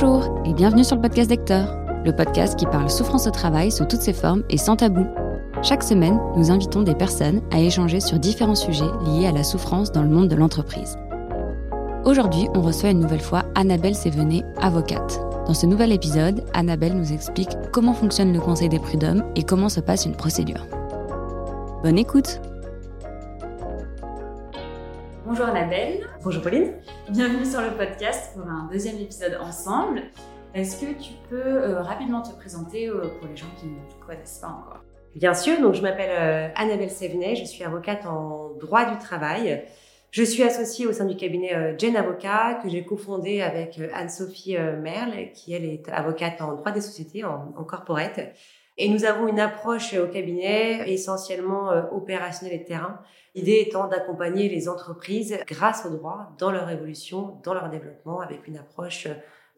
Bonjour et bienvenue sur le podcast d'Hector, le podcast qui parle souffrance au travail sous toutes ses formes et sans tabou. Chaque semaine, nous invitons des personnes à échanger sur différents sujets liés à la souffrance dans le monde de l'entreprise. Aujourd'hui, on reçoit une nouvelle fois Annabelle Sévenet, avocate. Dans ce nouvel épisode, Annabelle nous explique comment fonctionne le Conseil des prud'hommes et comment se passe une procédure. Bonne écoute Bonjour Annabelle. Bonjour Pauline. Bienvenue sur le podcast pour un deuxième épisode ensemble. Est-ce que tu peux euh, rapidement te présenter euh, pour les gens qui ne te connaissent pas encore? Bien sûr, donc je m'appelle euh, Annabelle Sévenet, je suis avocate en droit du travail. Je suis associée au sein du cabinet Jen Avocat que j'ai cofondé avec Anne-Sophie Merle, qui elle est avocate en droit des sociétés, en, en corporate. Et nous avons une approche au cabinet essentiellement opérationnelle et de terrain. L'idée étant d'accompagner les entreprises grâce au droit dans leur évolution, dans leur développement, avec une approche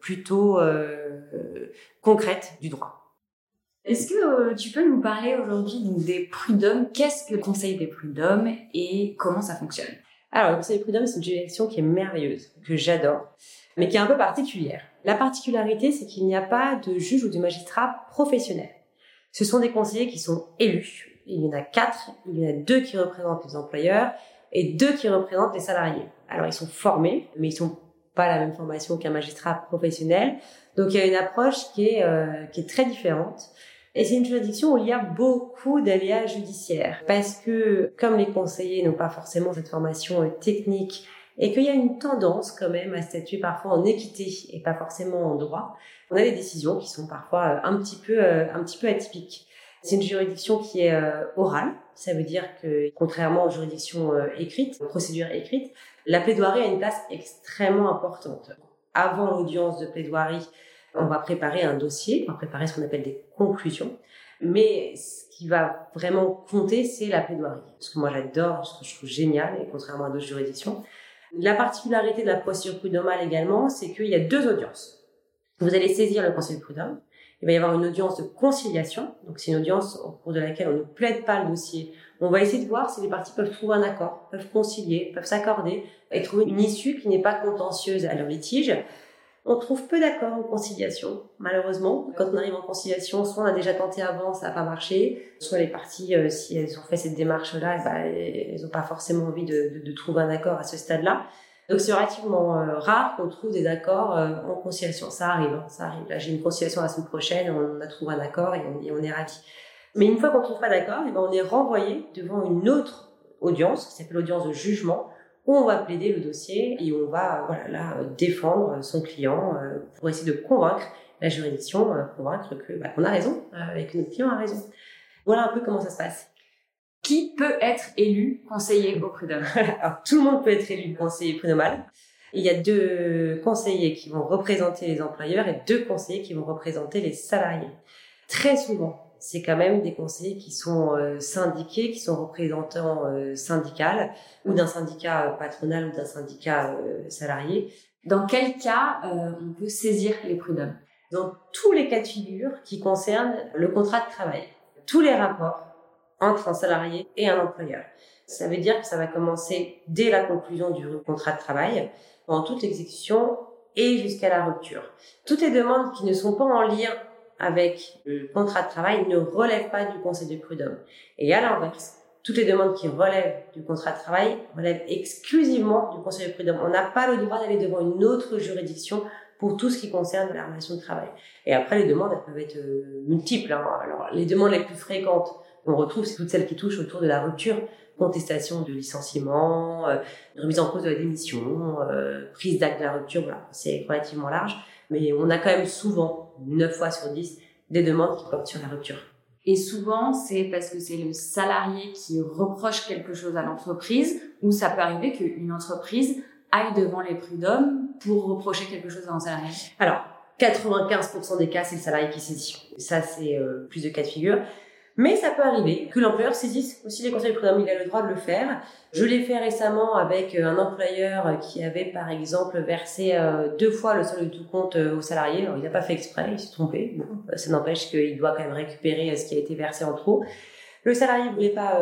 plutôt euh, concrète du droit. Est-ce que euh, tu peux nous parler aujourd'hui des prud'hommes? Qu'est-ce que le Conseil des prud'hommes et comment ça fonctionne? Alors, le Conseil des prud'hommes, c'est une direction qui est merveilleuse, que j'adore, mais qui est un peu particulière. La particularité, c'est qu'il n'y a pas de juge ou de magistrat professionnel. Ce sont des conseillers qui sont élus. Il y en a quatre. Il y en a deux qui représentent les employeurs et deux qui représentent les salariés. Alors, ils sont formés, mais ils sont pas la même formation qu'un magistrat professionnel. Donc il y a une approche qui est, euh, qui est très différente. Et c'est une juridiction où il y a beaucoup d'aléas judiciaires. Parce que comme les conseillers n'ont pas forcément cette formation technique et qu'il y a une tendance quand même à statuer parfois en équité et pas forcément en droit, on a des décisions qui sont parfois euh, un petit peu, un petit peu atypiques. C'est une juridiction qui est orale. Ça veut dire que contrairement aux juridictions écrites, aux procédures écrites, la plaidoirie a une place extrêmement importante. Avant l'audience de plaidoirie, on va préparer un dossier, on va préparer ce qu'on appelle des conclusions. Mais ce qui va vraiment compter, c'est la plaidoirie. Ce que moi j'adore, ce que je trouve génial, et contrairement à d'autres juridictions. La particularité de la procédure prud'homale également, c'est qu'il y a deux audiences. Vous allez saisir le conseil prud'homme. Il va y avoir une audience de conciliation. Donc c'est une audience au cours de laquelle on ne plaide pas le dossier, on va essayer de voir si les parties peuvent trouver un accord, peuvent concilier, peuvent s'accorder et trouver une issue qui n'est pas contentieuse à leur litige. On trouve peu d'accords en conciliation, malheureusement. Quand on arrive en conciliation, soit on a déjà tenté avant, ça n'a pas marché, soit les parties, euh, si elles ont fait cette démarche-là, ben, elles n'ont pas forcément envie de, trouver un accord à ce stade-là. Donc c'est relativement euh, rare qu'on trouve des accords euh, en conciliation. Ça arrive, hein, ça arrive. Là, j'ai une conciliation la semaine prochaine, on a trouvé un accord et on, et on est ravis. Mais une fois qu'on ne trouve pas d'accord, eh ben on est renvoyé devant une autre audience, qui s'appelle l'audience de jugement, où on va plaider le dossier et on va voilà, là, défendre son client euh, pour essayer de convaincre la juridiction, euh, convaincre que bah, qu'on a raison euh, et que notre client a raison. Voilà un peu comment ça se passe. Qui peut être élu conseiller au prud'homme? Alors tout le monde peut être élu conseiller prud'homal. Il y a deux conseillers qui vont représenter les employeurs et deux conseillers qui vont représenter les salariés. Très souvent, c'est quand même des conseillers qui sont euh, syndiqués, qui sont représentants euh, syndical ou d'un syndicat euh, patronal ou d'un syndicat salarié. Dans quel cas on peut saisir les prud'hommes? Dans tous les cas de figure qui concernent le contrat de travail. Tous les rapports entre un salarié et un employeur. Ça veut dire que ça va commencer dès la conclusion du contrat de travail, pendant toute l'exécution et jusqu'à la rupture. Toutes les demandes qui ne sont pas en lien avec le contrat de travail ne relève pas du conseil de prud'homme. Et à l'inverse, toutes les demandes qui relèvent du contrat de travail relèvent exclusivement du conseil de prud'homme. On n'a pas le droit d'aller devant une autre juridiction pour tout ce qui concerne la relation de travail. Et après, les demandes, elles peuvent être euh, multiples. Hein. Alors, les demandes les plus fréquentes, on retrouve, c'est toutes celles qui touchent autour de la rupture, contestation de licenciement, euh, remise en cause de la démission, euh, prise d'acte de la rupture, voilà, c'est relativement large. Mais on a quand même souvent 9 fois sur 10 des demandes qui portent sur la rupture. Et souvent, c'est parce que c'est le salarié qui reproche quelque chose à l'entreprise, ou ça peut arriver qu'une entreprise aille devant les prud'hommes pour reprocher quelque chose à un salarié. Alors, 95% des cas, c'est le salarié qui saisit. Ça, c'est euh, plus de cas de figure. Mais ça peut arriver que l'employeur saisisse aussi les conseils de prud'homme. Il a le droit de le faire. Je l'ai fait récemment avec euh, un employeur qui avait, par exemple, versé euh, deux fois le solde de tout compte euh, au salarié. Alors, il n'a pas fait exprès, il s'est trompé. Bon, ça n'empêche qu'il doit quand même récupérer ce qui a été versé en trop. Le salarié ne voulait pas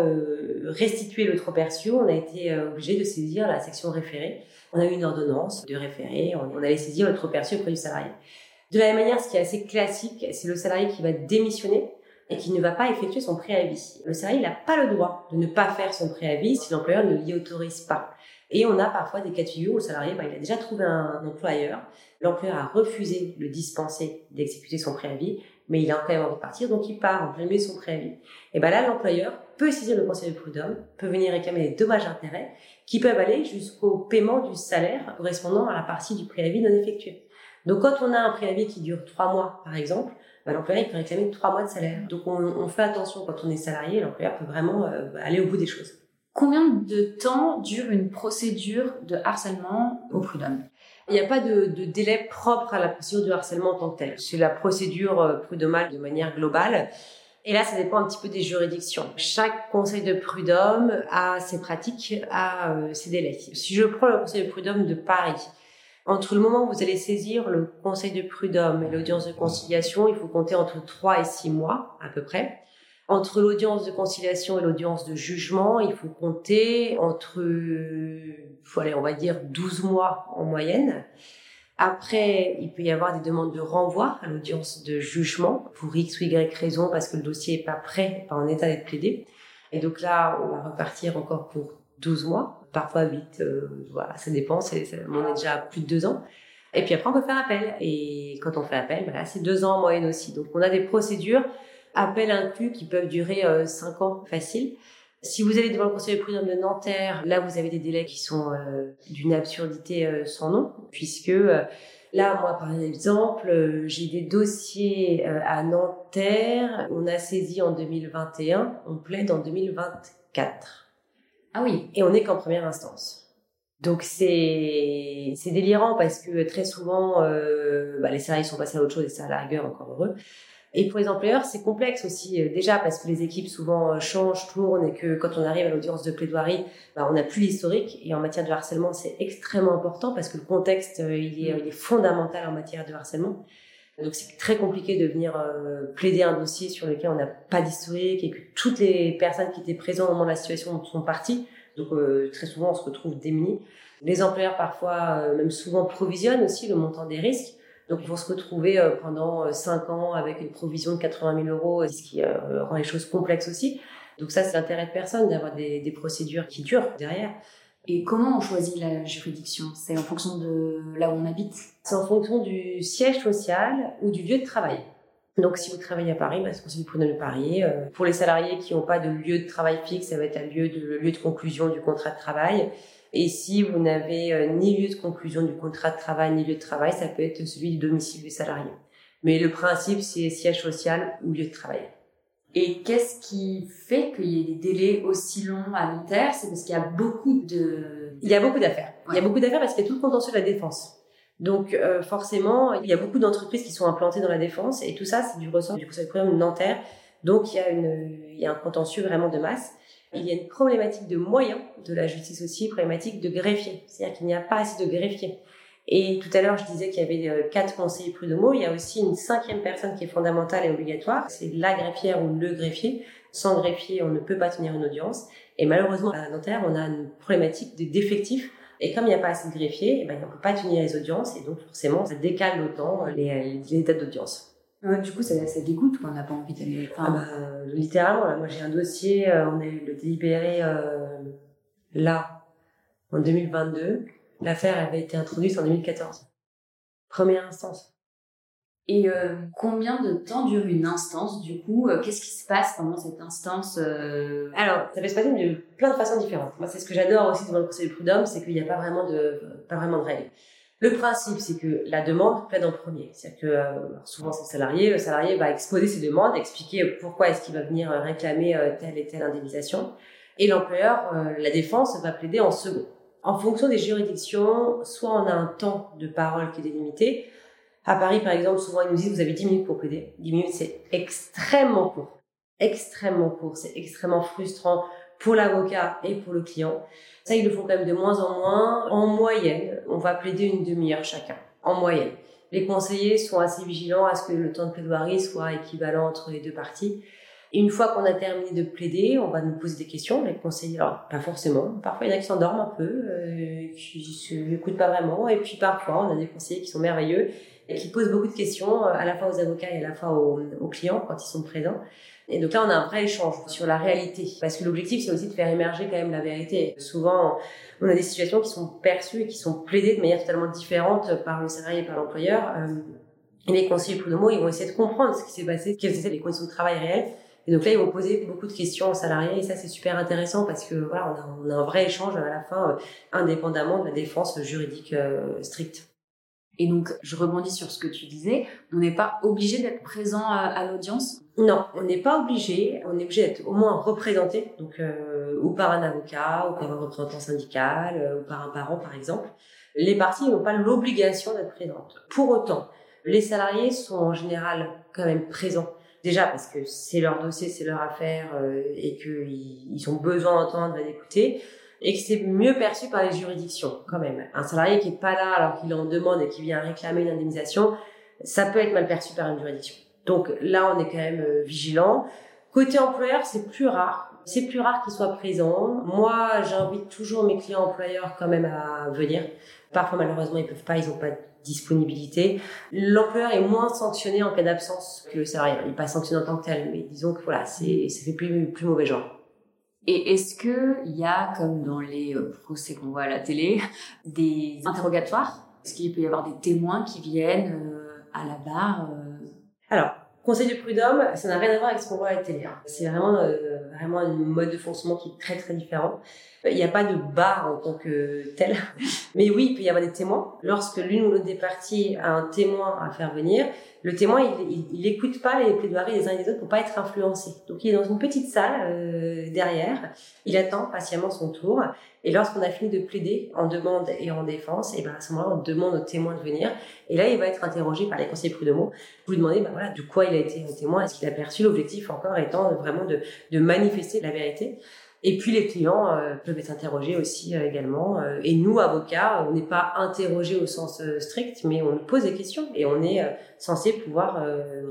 restituer le trop perçu. On a été obligé de saisir la section référée. On a eu une ordonnance de référé. On, allait saisir le trop perçu auprès du salarié. De la même manière, ce qui est assez classique, c'est le salarié qui va démissionner et qui ne va pas effectuer son préavis. Le salarié n'a pas le droit de ne pas faire son préavis si l'employeur ne l'y autorise pas. Et on a parfois des cas de figure où le salarié, bah, il a déjà trouvé un employeur, l'employeur a refusé de le dispenser d'exécuter son préavis, mais il a quand même envie de partir, donc il part en de son préavis. Et ben là, l'employeur peut saisir le conseil de prud'homme, peut venir réclamer des dommages d'intérêt qui peuvent aller jusqu'au paiement du salaire correspondant à la partie du préavis non effectué. Donc quand on a un préavis qui dure trois mois, par exemple, bah, l'employeur peut réclamer trois mois de salaire. Donc on, on, fait attention quand on est salarié, l'employeur peut vraiment euh, aller au bout des choses. Combien de temps dure une procédure de harcèlement au prud'homme? Il n'y a pas de, de, délai propre à la procédure de harcèlement en tant que telle. C'est la procédure euh, prud'homale de manière globale. Et là, ça dépend un petit peu des juridictions. Chaque conseil de prud'homme a ses pratiques, a euh, ses délais. Si je prends le conseil de prud'homme de Paris, entre le moment où vous allez saisir le conseil de prud'homme et l'audience de conciliation, il faut compter entre 3 et 6 mois à peu près. Entre l'audience de conciliation et l'audience de jugement, il faut compter entre, allez, on va dire 12 mois en moyenne. Après, il peut y avoir des demandes de renvoi à l'audience de jugement pour X ou Y raison parce que le dossier est pas prêt, pas en état d'être plaidé. Et donc là, on va repartir encore pour 12 mois parfois 8, euh, ça dépend, c'est, on est déjà à plus de deux ans. Et puis après, on peut faire appel. Et quand on fait appel, voilà, c'est deux ans en moyenne aussi. Donc on a des procédures, appel inclus, qui peuvent durer euh, cinq ans facile. Si vous allez devant le conseil de prud'homme de Nanterre, là, vous avez des délais qui sont euh, d'une absurdité sans nom, puisque là, moi, par exemple, j'ai des dossiers à Nanterre, on a saisi en 2021, on plaide en 2024. Ah oui. Et on n'est qu'en première instance. Donc c'est c'est délirant parce que très souvent euh, bah, les salariés sont passés à autre chose et ça à la rigueur encore heureux. Et pour les employeurs c'est complexe aussi euh, déjà parce que les équipes souvent euh, changent, tournent et que quand on arrive à l'audience de plaidoirie, bah, on n'a plus l'historique et en matière de harcèlement c'est extrêmement important parce que le contexte il est, il est fondamental en matière de harcèlement. Donc c'est très compliqué de venir plaider un dossier sur lequel on n'a pas d'historique et que toutes les personnes qui étaient présentes au moment de la situation sont parties. Donc euh, très souvent on se retrouve démunis. Les employeurs parfois, euh, même souvent, provisionnent aussi le montant des risques. Donc ils vont se retrouver euh, pendant 5 ans avec une provision de 80 000 euros, ce qui rend les choses complexes aussi. Donc ça, c'est l'intérêt de personne d'avoir des, des procédures qui durent derrière. Et comment on choisit la juridiction? C'est en fonction de là où on habite? C'est en fonction du siège social ou du lieu de travail. Donc, si vous travaillez à Paris, bah, c'est conseil du prud'homme de Paris. Euh, pour les salariés qui n'ont pas de lieu de travail fixe, ça va être un lieu de, le lieu de conclusion du contrat de travail. Et si vous n'avez euh, ni lieu de conclusion du contrat de travail, ni lieu de travail, ça peut être celui du domicile du salarié. Mais le principe, c'est siège social ou lieu de travail. Et qu'est-ce qui fait qu'il y ait des délais aussi longs à long terme? C'est parce qu'il y a beaucoup de... Il y a beaucoup d'affaires. Il y a beaucoup d'affaires parce qu'il y a tout le contentieux de la défense. Donc euh, forcément, il y a beaucoup d'entreprises qui sont implantées dans la défense et tout ça, c'est du ressort du Conseil de Nanterre. Donc il y, a une, il y a un contentieux vraiment de masse. Il y a une problématique de moyens de la justice aussi, problématique de greffier. C'est-à-dire qu'il n'y a pas assez de greffiers. Et tout à l'heure, je disais qu'il y avait euh, quatre conseillers prud'homaux. Il y a aussi une cinquième personne qui est fondamentale et obligatoire. C'est la greffière ou le greffier. Sans greffier, on ne peut pas tenir une audience. Et malheureusement, à Nanterre, on a une problématique d'effectifs. Et comme il n'y a pas assez de greffiers, eh ben, on ne peut pas tenir les audiences. Et donc, forcément, ça décale d'autant les, les dates d'audience. du coup, ça, ça dégoûte, on n'a pas envie d'aller. Enfin... Ah bah, littéralement, là, moi j'ai un dossier, euh, on a eu le délibéré euh, là, en 2022. L'affaire avait été introduite en 2014. Première instance. Et euh, combien de temps dure une instance du coup euh, Qu'est-ce qui se passe pendant cette instance euh... Alors, ça peut se passer de plein de façons différentes. Moi, c'est ce que j'adore aussi devant le Conseil de prud'homme, c'est qu'il n'y a pas vraiment de pas vraiment de règles. Le principe, c'est que la demande plaide en premier. C'est-à-dire que euh, souvent c'est le salarié, le salarié va exposer ses demandes, expliquer pourquoi est-ce qu'il va venir réclamer telle et telle indemnisation, et l'employeur, la défense, va plaider en second. En fonction des juridictions, soit on a un temps de parole qui est délimité, à Paris, par exemple, souvent, ils nous disent, vous avez 10 minutes pour plaider. 10 minutes, c'est extrêmement court. Extrêmement court. C'est extrêmement frustrant pour l'avocat et pour le client. Ça, ils le font quand même de moins en moins. En moyenne, on va plaider une demi-heure chacun. En moyenne. Les conseillers sont assez vigilants à ce que le temps de plaidoirie soit équivalent entre les deux parties. Et une fois qu'on a terminé de plaider, on va nous poser des questions, les conseillers. Alors, pas forcément. Parfois, il y en a qui s'endorment un peu, euh, qui écoutent pas vraiment. Et puis, parfois, on a des conseillers qui sont merveilleux qui posent beaucoup de questions, euh, à la fois aux avocats et à la fois aux, clients quand ils sont présents. Et donc là, on a un vrai échange sur la réalité. Parce que l'objectif, c'est aussi de faire émerger quand même la vérité. Souvent, on a des situations qui sont perçues et qui sont plaidées de manière totalement différente par le salarié et par l'employeur. Euh, et les conseillers prud'homaux, ils vont essayer de comprendre ce qui s'est passé, quelles étaient les conditions de travail réelles. Et donc là, ils vont poser beaucoup de questions aux salariés et ça, c'est super intéressant parce que voilà, on a, un vrai échange à la fin, euh, indépendamment de la défense juridique stricte. Et donc, je rebondis sur ce que tu disais, on n'est pas obligé d'être présent à, l'audience? Non, on n'est pas obligé, on est obligé d'être au moins représenté, donc euh, ou par un avocat, ou par un représentant syndical, euh, ou par un parent par exemple. Les parties n'ont pas l'obligation d'être présentes. Pour autant, les salariés sont en général quand même présents. Déjà parce que c'est leur dossier, c'est leur affaire euh, et qu'ils ils ont besoin d'entendre d'écouter et que c'est mieux perçu par les juridictions quand même. Un salarié qui est pas là alors qu'il en demande et qui vient réclamer une indemnisation, ça peut être mal perçu par une juridiction. Donc là, on est quand même euh, vigilant. Côté employeur, c'est plus rare. C'est plus rare qu'ils soient présents. Moi, j'invite toujours mes clients employeurs quand même à venir. Parfois, malheureusement, ils peuvent pas, ils ont pas de disponibilité. L'employeur est moins sanctionné en cas d'absence que le salarié. Il n'est pas sanctionné en tant que tel, mais disons que voilà, c'est, ça fait plus, plus mauvais genre. Et est-ce que il y a, comme dans les euh, procès qu'on voit à la télé, des interrogatoires? Est-ce qu'il peut y avoir des témoins qui viennent euh, à la barre euh? Alors, conseil de prud'homme, ça n'a rien à voir avec ce qu'on voit à la télé. Hein. C'est vraiment, vraiment un mode de fonctionnement qui est très très différent. Il n'y a pas de barre en tant que tel. Mais oui, il peut y avoir des témoins. Lorsque l'une ou l'autre des parties a un témoin à faire venir, le témoin, il, il, écoute pas les plaidoiries des uns et des autres pour pas être influencé. Donc, il est dans une petite salle euh, derrière. Il attend patiemment son tour. Et lorsqu'on a fini de plaider en demande et en défense, et ben à ce moment-là, on demande au témoin de venir. Et là, il va être interrogé par les conseillers prud'homaux. Vous lui demandez, ben voilà, de quoi il a été témoin, est-ce qu'il a perçu l'objectif encore étant vraiment de, de manifester la vérité? Et puis les clients euh, peuvent être interrogés aussi euh, également. Euh, et nous, avocats, on n'est pas interrogés au sens strict, mais on pose des questions et on est censé pouvoir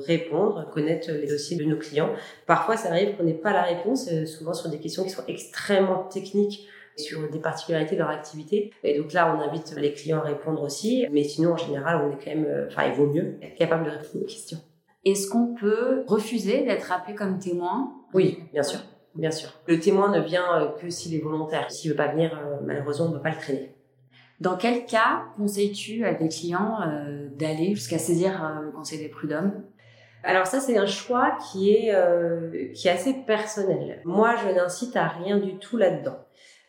répondre, connaître les dossiers de nos clients. Parfois, ça arrive qu'on n'ait pas la réponse, souvent sur des questions qui sont extrêmement techniques sur des particularités de leur activité. Et donc là, on invite les clients à répondre aussi. Mais sinon, en général, on est quand même, enfin, il vaut mieux être capable de répondre aux questions. Est-ce qu'on peut refuser d'être appelé comme témoin? Oui, bien sûr. Bien sûr. Le témoin ne vient euh, que s'il est volontaire. S'il veut pas venir, euh, malheureusement, on ne peut pas le traîner. Dans quel cas conseilles-tu à des clients euh, d'aller jusqu'à saisir le conseil des prud'hommes? Alors ça, c'est un choix qui est qui est assez personnel. Moi, je n'incite à rien du tout là-dedans.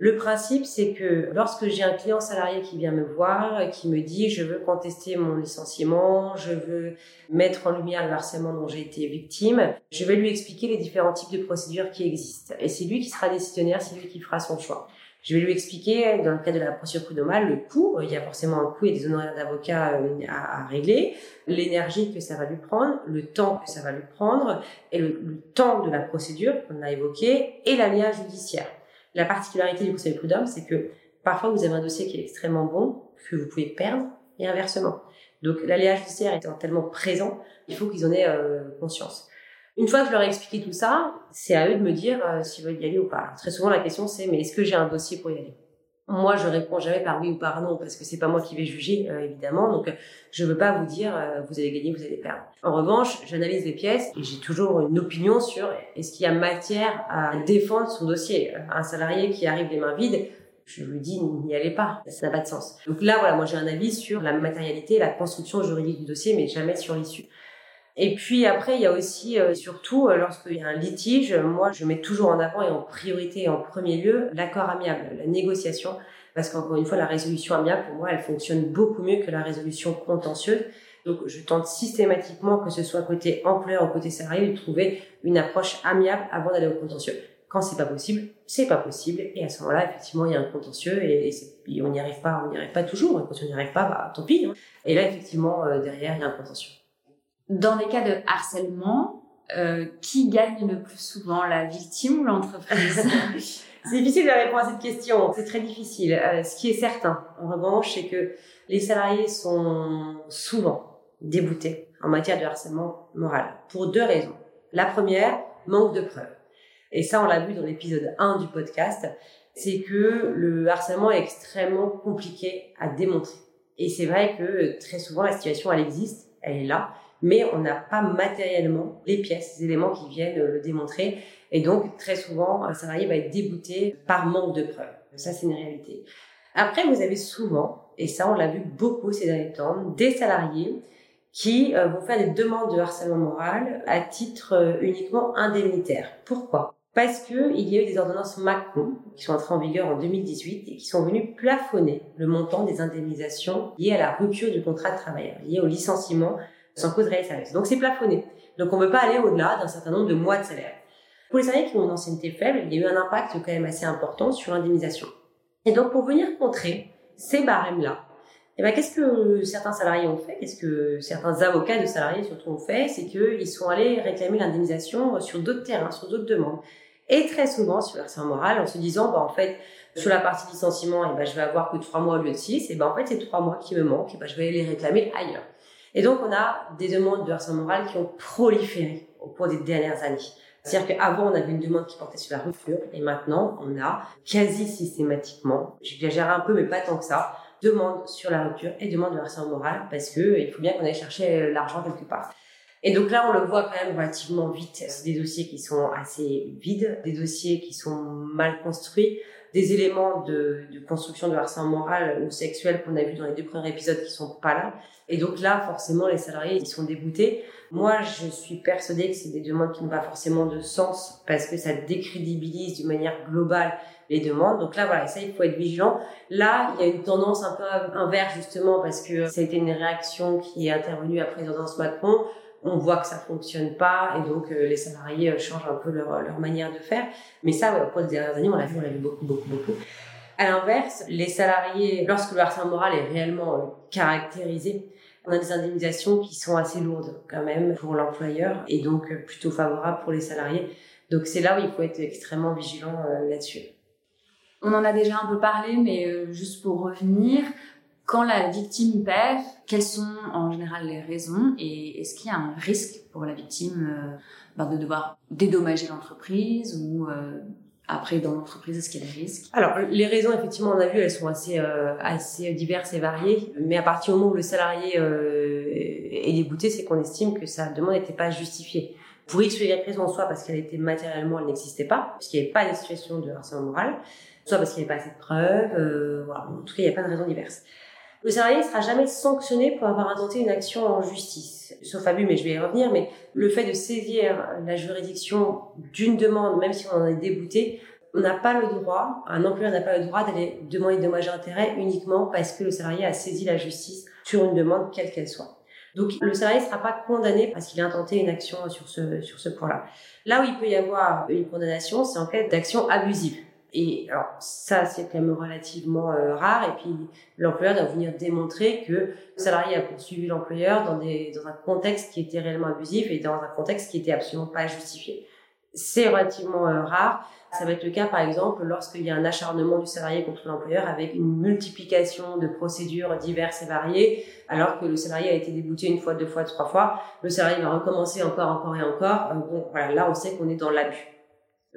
Le principe, c'est que lorsque j'ai un client salarié qui vient me voir, qui me dit je veux contester mon licenciement, je veux mettre en lumière le harcèlement dont j'ai été victime, je vais lui expliquer les différents types de procédures qui existent. Et c'est lui qui sera décisionnaire, c'est lui qui fera son choix. Je vais lui expliquer, dans le cas de la procédure prud'homale, le coût. Il y a forcément un coût et des honoraires d'avocat euh, à, régler, l'énergie que ça va lui prendre, le temps que ça va lui prendre, et le, temps de la procédure qu'on a évoqué, et l'alliage judiciaire. La particularité du conseil prud'homme, c'est que parfois vous avez un dossier qui est extrêmement bon, que vous pouvez perdre, et inversement. Donc l'aléa judiciaire étant tellement présent, il faut qu'ils en aient euh, conscience. Une fois que je leur ai expliqué tout ça, c'est à eux de me dire euh, s'ils veulent y aller ou pas. très souvent la question c'est mais est-ce que j'ai un dossier pour y aller? Moi, je réponds jamais par oui ou par non parce que c'est pas moi qui vais juger euh, évidemment. Donc, je veux pas vous dire vous allez gagner, vous allez perdre. En revanche, j'analyse les pièces et j'ai toujours une opinion sur est-ce qu'il y a matière à défendre son dossier? Un salarié qui arrive les mains vides, je lui dis n'y allez pas, ça n'a pas de sens. Donc là, voilà, moi j'ai un avis sur la matérialité, la construction juridique du dossier, mais jamais sur l'issue. Et puis après, il y a aussi, euh, surtout, euh, lorsqu'il y a un litige, moi, je mets toujours en avant et en priorité, en premier lieu, l'accord amiable, la négociation, parce qu'encore une fois, la résolution amiable, pour moi, elle fonctionne beaucoup mieux que la résolution contentieuse. Donc, je tente systématiquement, que ce soit côté employeur ou côté salarié, de trouver une approche amiable avant d'aller au contentieux. Quand c'est pas possible, c'est pas possible. Et à ce moment-là, effectivement, il y a un contentieux et, on n'y arrive pas, on n'y arrive pas toujours. Et quand on n'y arrive pas, bah, tant pis. Hein. Et là, effectivement, euh, derrière, il y a un contentieux. Dans les cas de harcèlement, euh, qui gagne le plus souvent, la victime ou l'entreprise? C'est difficile de répondre à cette question. C'est très difficile. Euh, ce qui est certain, en revanche, c'est que les salariés sont souvent déboutés en matière de harcèlement moral pour deux raisons. La première, manque de preuves. Et ça, on l'a vu dans l'épisode 1 du podcast, c'est que le harcèlement est extrêmement compliqué à démontrer. Et c'est vrai que très souvent, la situation, elle existe, elle est là, mais on n'a pas matériellement les pièces, les éléments qui viennent le démontrer. Et donc, très souvent, un salarié va être débouté par manque de preuves. Ça, c'est une réalité. Après, vous avez souvent, et ça, on l'a vu beaucoup ces derniers temps, des salariés qui euh, vont faire des demandes de harcèlement moral à titre euh, uniquement indemnitaire. Pourquoi? Parce que il y a eu des ordonnances Macron qui sont entrées en vigueur en 2018 et qui sont venues plafonner le montant des indemnisations liées à la rupture du contrat de travail, liées au licenciement sans cause réelle sérieuse. Donc c'est plafonné. Donc on ne peut pas aller au-delà d'un certain nombre de mois de salaire. Pour les salariés qui ont une ancienneté faible, il y a eu un impact quand même assez important sur l'indemnisation. Et donc pour venir contrer ces barèmes-là, eh ben, qu'est-ce que certains salariés ont fait? Qu'est-ce que certains avocats de salariés surtout ont fait? C'est qu'ils sont allés réclamer l'indemnisation sur d'autres terrains, sur d'autres demandes. Et très souvent sur harcèlement moral en se disant, bah, en fait, sur la partie licenciement, eh ben, je vais avoir que trois mois au lieu de six. Et ben, en fait, c'est trois mois qui me manquent. Et ben, je vais les réclamer ailleurs. Et donc, on a des demandes de harcèlement moral qui ont proliféré au cours des dernières années. C'est-à-dire qu'avant, on avait une demande qui portait sur la rupture, et maintenant, on a quasi systématiquement, j'exagère un peu, mais pas tant que ça, demande sur la rupture et demande de harcèlement moral, parce que il faut bien qu'on aille chercher l'argent quelque part. Et donc là, on le voit quand même relativement vite. C'est des dossiers qui sont assez vides, des dossiers qui sont mal construits, des éléments de, de construction de harcèlement moral ou sexuel qu'on a vu dans les deux premiers épisodes qui sont pas là. Et donc là, forcément, les salariés, ils sont dégoûtés. Moi, je suis persuadée que c'est des demandes qui n'ont pas forcément de sens parce que ça décrédibilise d'une manière globale les demandes. Donc là, voilà, ça, il faut être vigilant. Là, il y a une tendance un peu inverse justement parce que ça a été une réaction qui est intervenue après présidence Macron. On voit que ça fonctionne pas et donc euh, les salariés euh, changent un peu leur, leur manière de faire. Mais ça, ouais, au cours des dernières années, on l'a vu, on l'a vu beaucoup, beaucoup, beaucoup. À l'inverse, les salariés, lorsque le harcèlement moral est réellement euh, caractérisé, on a des indemnisations qui sont assez lourdes quand même pour l'employeur et donc plutôt favorables pour les salariés. Donc c'est là où il faut être extrêmement vigilant euh, là-dessus. On en a déjà un peu parlé, mais euh, juste pour revenir, quand la victime perd, quelles sont en général les raisons et est-ce qu'il y a un risque pour la victime euh, ben, de devoir dédommager l'entreprise ou après, dans l'entreprise, est-ce qu'il y a des risques? Alors, les raisons, effectivement, on a vu, elles sont assez, euh, assez diverses et variées. Mais à partir du moment où le salarié euh, est débouté, c'est qu'on estime que sa demande n'était pas justifiée. Pour X ou Y raison, soit parce qu'elle était matériellement, elle n'existait pas, parce qu'il n'y avait pas de situation de harcèlement moral, soit parce qu'il n'y avait pas assez de preuves. Euh, voilà. En tout cas, il y a pas de raisons diverses. Le salarié ne sera jamais sanctionné pour avoir intenté une action en justice. Sauf abus, mais je vais y revenir, mais le fait de saisir la juridiction d'une demande, même si on en est débouté, on n'a pas le droit, un employeur n'a pas le droit d'aller demander dommage à intérêt uniquement parce que le salarié a saisi la justice sur une demande quelle qu'elle soit. Donc le salarié ne sera pas condamné parce qu'il a intenté une action sur ce, sur ce point-là. Là où il peut y avoir une condamnation, c'est en cas d'action abusive. Et alors ça, c'est quand même relativement euh, rare. Et puis l'employeur doit venir démontrer que le salarié a poursuivi l'employeur dans, des, dans un contexte qui était réellement abusif et dans un contexte qui était absolument pas justifié. C'est relativement euh, rare. Ça va être le cas, par exemple, lorsqu'il y a un acharnement du salarié contre l'employeur avec une multiplication de procédures diverses et variées, alors que le salarié a été débouté une fois, deux fois, trois fois. Le salarié va recommencer encore, encore et encore. Euh, bon, voilà, là, on sait qu'on est dans l'abus.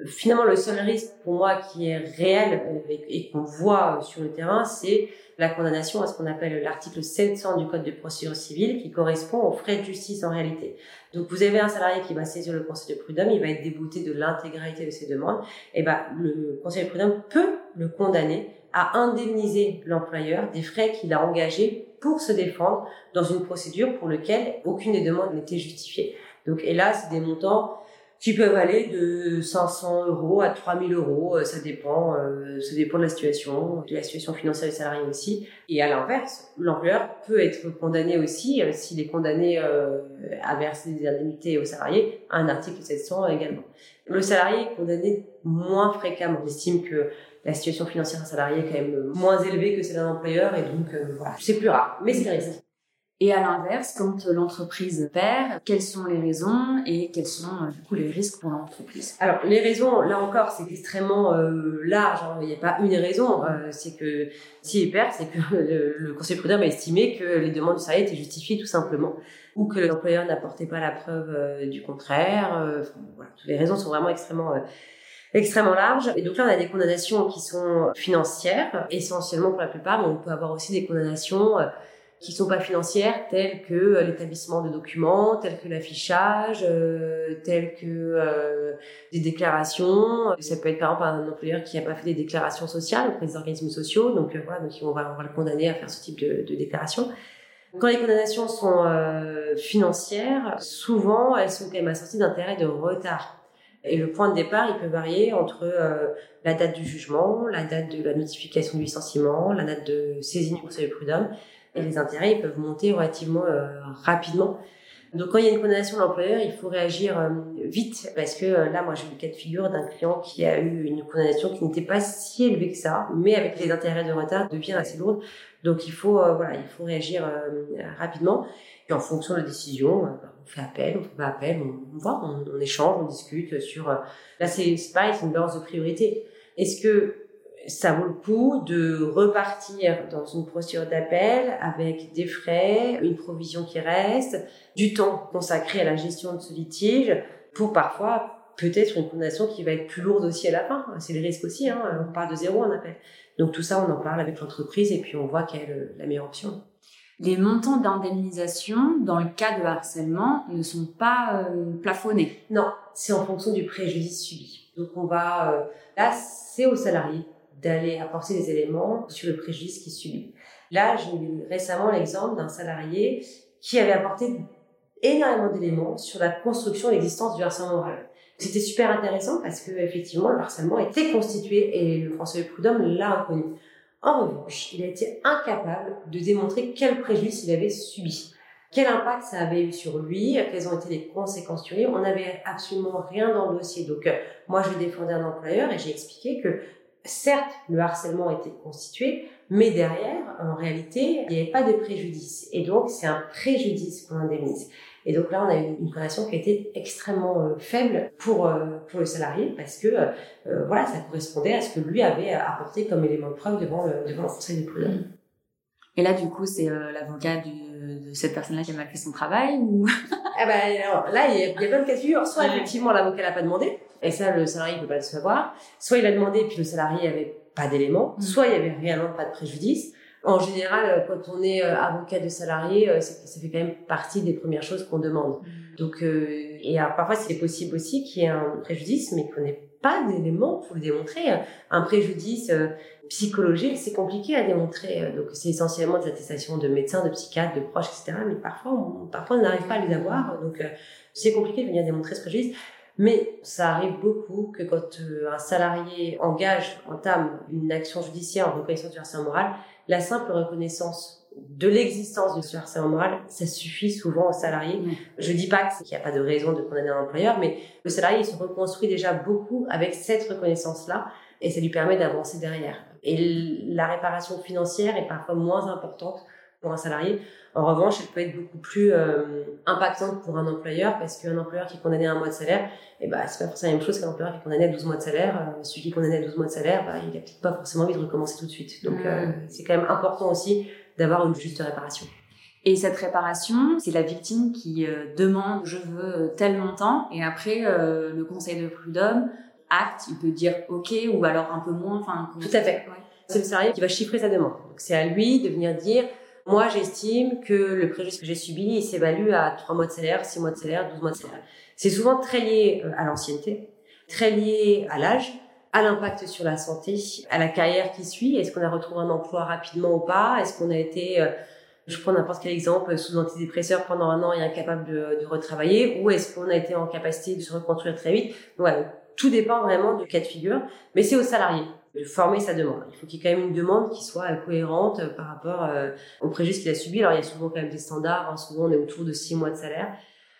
Finalement, le seul risque pour moi qui est réel euh, et, qu'on voit sur le terrain, c'est la condamnation à ce qu'on appelle l'article 700 du Code de procédure civile qui correspond aux frais de justice en réalité. Donc vous avez un salarié qui va saisir le conseil de prud'homme, il va être débouté de l'intégralité de ses demandes, et ben le conseil de prud'homme peut le condamner à indemniser l'employeur des frais qu'il a engagés pour se défendre dans une procédure pour laquelle aucune des demandes n'était justifiée. Donc et là, c'est des montants qui peuvent aller de 500 euros à 3000 euros. Euh, ça dépend, euh, ça dépend de la situation, de la situation financière du salarié aussi. Et à l'inverse, l'employeur peut être condamné aussi, euh, s'il est condamné à verser des indemnités aux salariés, à un article 700 également. Le salarié est condamné moins fréquemment. On estime que la situation financière d'un salarié est quand même moins élevée que celle d'un employeur et donc voilà, c'est plus rare, mais c'est risque. Et à l'inverse, quand l'entreprise perd, quelles sont les raisons et quels sont euh, du coup les risques pour l'entreprise? Alors les raisons, là encore, c'est extrêmement euh, large. Hein. Il n'y a pas une raison. Euh, c'est que s'il perd, c'est que le, conseil prud'homme a estimé que les demandes du salarié étaient justifiées tout simplement, ou que l'employeur n'apportait pas la preuve du contraire. voilà, les raisons sont vraiment extrêmement extrêmement larges. Et donc là, on a des condamnations qui sont financières, essentiellement pour la plupart, mais on peut avoir aussi des condamnations qui sont pas financières, telles que euh, l'établissement de documents, telles que l'affichage, euh, telles que euh, des déclarations. Ça peut être par exemple un employeur qui n'a pas fait des déclarations sociales auprès des organismes sociaux, donc voilà, donc on va, le condamner à faire ce type de, de déclaration. Quand les condamnations sont financières, souvent elles sont quand même assorties d'intérêts de retard. Et le point de départ, il peut varier entre la date du jugement, la date de la notification du licenciement, la date de saisine du conseil de prud'homme et les intérêts ils peuvent monter relativement euh, rapidement. Donc quand il y a une condamnation de l'employeur, il faut réagir euh, vite parce que euh, là, moi, j'ai eu le cas de figure d'un client qui a eu une condamnation qui n'était pas si élevée que ça, mais avec les intérêts de retard devient assez lourde. Donc il faut voilà, il faut réagir rapidement. Et en fonction de la décision, on fait appel, on fait pas appel, on, voit, on, on échange, on discute sur. Là, c'est pareil, c'est une balance de priorité. Est-ce que ça vaut le coup de repartir dans une procédure d'appel avec des frais, une provision qui reste, du temps consacré à la gestion de ce litige pour parfois peut-être une condamnation qui va être plus lourde aussi à la fin. C'est le risque aussi, hein. on part de zéro en appel. Donc tout ça, on en parle avec l'entreprise et puis on voit quelle est la meilleure option. Les montants d'indemnisation dans le cas de harcèlement ne sont pas euh, plafonnés. Non, c'est en fonction du préjudice subi. Donc on va euh, là, c'est au salarié d'aller apporter des éléments sur le préjudice qu'il subit. Là, j'ai eu récemment l'exemple d'un salarié qui avait apporté énormément d'éléments sur la construction et l'existence du harcèlement moral. C'était super intéressant parce que effectivement le harcèlement était constitué et le François Prud'homme l'a reconnu. En revanche, il a été incapable de démontrer quel préjudice il avait subi. Quel impact ça avait eu sur lui Quelles ont été les conséquences sur lui On n'avait absolument rien dans le dossier. Donc, euh, moi, je défendais un employeur et j'ai expliqué que certes, le harcèlement était constitué, mais derrière, en réalité, il n'y avait pas de préjudice. Et donc, c'est un préjudice qu'on indemnise. Et donc là, on a eu une relation qui a été extrêmement euh, faible pour euh, pour le salarié parce que euh, voilà, ça correspondait à ce que lui avait apporté comme élément de preuve devant le devant le conseil de prud'homme. Et là, du coup, c'est l'avocat de cette personne-là qui a mal fait son travail ou? Ah ben alors, là, il y a, il y a plein de cas de figure. Soit effectivement l'avocat l'a pas demandé, et ça, le salarié ne peut pas le savoir. Soit il a demandé, puis le salarié avait pas d'éléments. Mm. Soit il y avait réellement pas de préjudice. En général, quand on est euh, avocat de salarié, euh, ça fait quand même partie des premières choses qu'on demande. Mm. Donc, euh, et parfois, c'est possible aussi qu'il y ait un préjudice, mais qu'on n'ait pas d'éléments pour le démontrer. Un préjudice psychologique, c'est compliqué à démontrer. Donc, c'est essentiellement des attestations de médecins, de psychiatres, de proches, etc. Mais parfois, on, parfois, on n'arrive pas à les avoir. Donc, c'est compliqué de venir démontrer ce préjudice. Mais ça arrive beaucoup que quand euh, un salarié engage, entame une action judiciaire en reconnaissance du harcèlement moral, la simple reconnaissance de l'existence de ce harcèlement moral, ça suffit souvent au salarié. Je dis pas qu'il n'y a pas de raison de condamner un employeur, mais le salarié il se reconstruit déjà beaucoup avec cette reconnaissance-là et ça lui permet d'avancer derrière. Et la réparation financière est parfois moins importante pour un salarié. En revanche, elle peut être beaucoup plus euh, impactante pour un employeur parce qu'un employeur qui condamnait un mois de salaire, eh ben, c'est pas forcément la même chose qu'un employeur qui condamnait à 12 mois de salaire. Euh, celui qui condamnait à 12 mois de salaire, bah, il a peut-être pas forcément envie de recommencer tout de suite. Donc, euh, c'est quand même important aussi d'avoir une juste réparation. Et cette réparation, c'est la victime qui demande je veux tel montant et après le conseil de prud'homme acte, il peut dire ok ou alors un peu moins. Enfin, tout à fait. C'est le salarié qui va chiffrer sa demande. Donc c'est à lui de venir dire moi, j'estime que le préjudice que j'ai subi, il s'évalue à 3 mois de salaire, 6 mois de salaire, 12 mois de salaire. C'est souvent très lié euh, à l'ancienneté, très lié à l'âge, à l'impact sur la santé, à la carrière qui suit. Est-ce qu'on a retrouvé un emploi rapidement ou pas? Est-ce qu'on a été, euh, je prends n'importe quel exemple, sous antidépresseur pendant un an et incapable de, de retravailler? Ou est-ce qu'on a été en capacité de se reconstruire très vite? Voilà, tout dépend vraiment du cas de figure, mais c'est aux salariés former sa demande. Il faut qu'il y ait quand même une demande qui soit cohérente par rapport euh, au préjudice qu'il a subi. Alors il y a souvent quand même des standards, hein. souvent on est autour de six mois de salaire.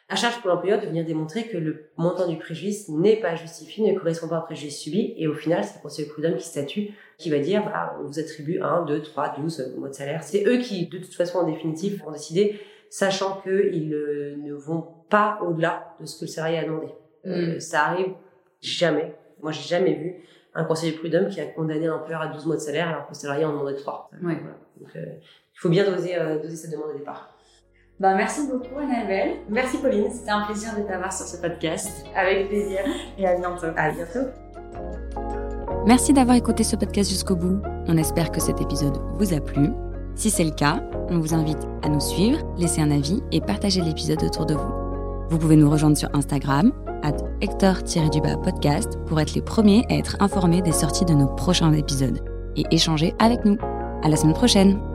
À charge pour l'employeur de venir démontrer que le montant du préjudice n'est pas justifié, ne correspond pas au préjudice subi, et au final, c'est le conseiller prud'homme qui statue, qui va dire, bah, on vous attribue 1, 2, 3, 12 mois de salaire. C'est eux qui, de toute façon, en définitive, vont décider, sachant qu'ils euh, ne vont pas au-delà de ce que le salarié a demandé. Euh, ça arrive jamais. Moi, j'ai jamais vu un conseiller prud'homme qui a condamné un employeur à 12 mois de salaire alors que le salarié en demandait 3. Ouais. Donc, euh, il faut bien doser, euh, doser cette demande au départ. Bah, merci beaucoup, Annabelle. Merci Pauline. C'était un plaisir de t'avoir sur ce podcast. Avec plaisir. Et à bientôt. À bientôt. Merci d'avoir écouté ce podcast jusqu'au bout. On espère que cet épisode vous a plu. Si c'est le cas, on vous invite à nous suivre, laisser un avis et partager l'épisode autour de vous. Vous pouvez nous rejoindre sur Instagram, at Hector-podcast, pour être les premiers à être informés des sorties de nos prochains épisodes et échanger avec nous. À la semaine prochaine!